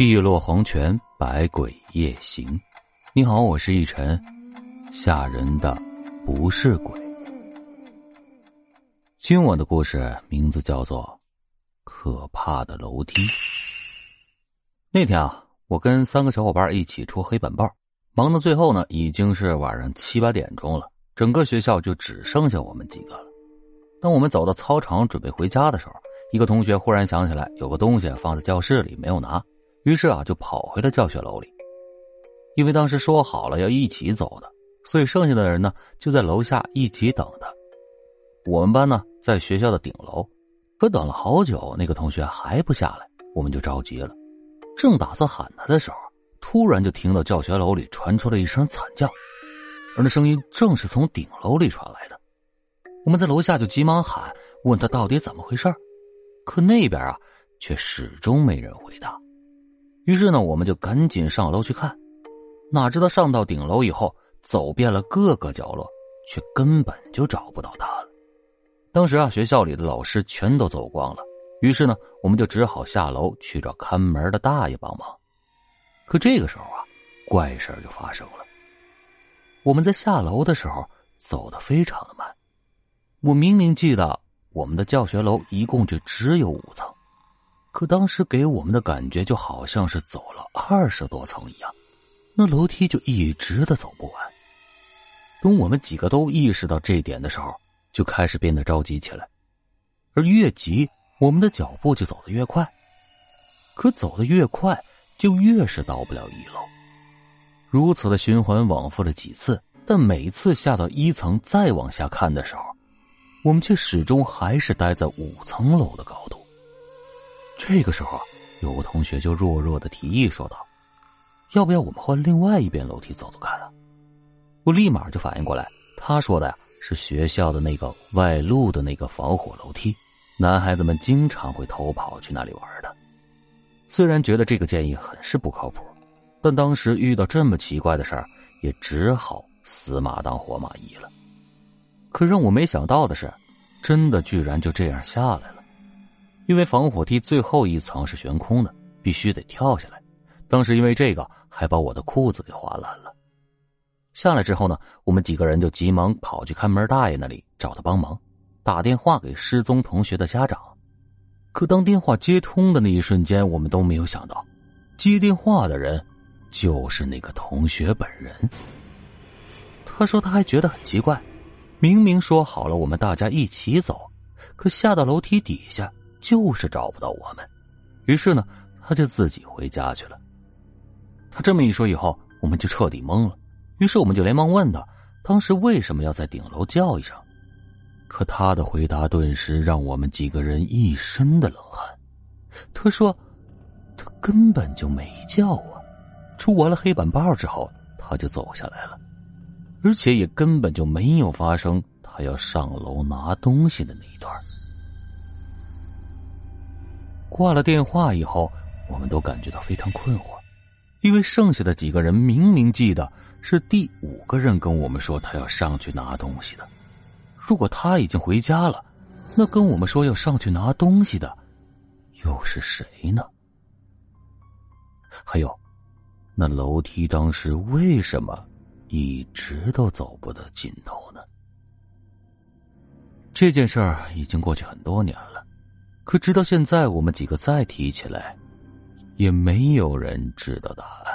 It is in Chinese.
碧落黄泉，百鬼夜行。你好，我是逸晨。吓人的不是鬼。今晚的故事名字叫做《可怕的楼梯》。那天啊，我跟三个小伙伴一起出黑板报，忙到最后呢，已经是晚上七八点钟了。整个学校就只剩下我们几个了。当我们走到操场准备回家的时候，一个同学忽然想起来有个东西放在教室里没有拿。于是啊，就跑回了教学楼里。因为当时说好了要一起走的，所以剩下的人呢就在楼下一起等他。我们班呢在学校的顶楼，可等了好久，那个同学还不下来，我们就着急了。正打算喊他的时候，突然就听到教学楼里传出了一声惨叫，而那声音正是从顶楼里传来的。我们在楼下就急忙喊，问他到底怎么回事可那边啊却始终没人回答。于是呢，我们就赶紧上楼去看，哪知道上到顶楼以后，走遍了各个角落，却根本就找不到他了。当时啊，学校里的老师全都走光了，于是呢，我们就只好下楼去找看门的大爷帮忙。可这个时候啊，怪事就发生了。我们在下楼的时候走得非常的慢，我明明记得我们的教学楼一共就只有五层。可当时给我们的感觉就好像是走了二十多层一样，那楼梯就一直的走不完。等我们几个都意识到这点的时候，就开始变得着急起来，而越急，我们的脚步就走得越快。可走得越快，就越是到不了一楼。如此的循环往复了几次，但每次下到一层再往下看的时候，我们却始终还是待在五层楼的高度。这个时候，有个同学就弱弱的提议说道：“要不要我们换另外一边楼梯走走看啊？”我立马就反应过来，他说的呀是学校的那个外露的那个防火楼梯，男孩子们经常会偷跑去那里玩的。虽然觉得这个建议很是不靠谱，但当时遇到这么奇怪的事儿，也只好死马当活马医了。可让我没想到的是，真的居然就这样下来了。因为防火梯最后一层是悬空的，必须得跳下来。当时因为这个，还把我的裤子给划烂了。下来之后呢，我们几个人就急忙跑去看门大爷那里找他帮忙，打电话给失踪同学的家长。可当电话接通的那一瞬间，我们都没有想到，接电话的人就是那个同学本人。他说他还觉得很奇怪，明明说好了我们大家一起走，可下到楼梯底下。就是找不到我们，于是呢，他就自己回家去了。他这么一说以后，我们就彻底懵了。于是我们就连忙问他，当时为什么要在顶楼叫一声？可他的回答顿时让我们几个人一身的冷汗。他说，他根本就没叫啊！出完了黑板报之后，他就走下来了，而且也根本就没有发生他要上楼拿东西的那一段。挂了电话以后，我们都感觉到非常困惑，因为剩下的几个人明明记得是第五个人跟我们说他要上去拿东西的。如果他已经回家了，那跟我们说要上去拿东西的又是谁呢？还有，那楼梯当时为什么一直都走不到尽头呢？这件事儿已经过去很多年了。可直到现在，我们几个再提起来，也没有人知道答案。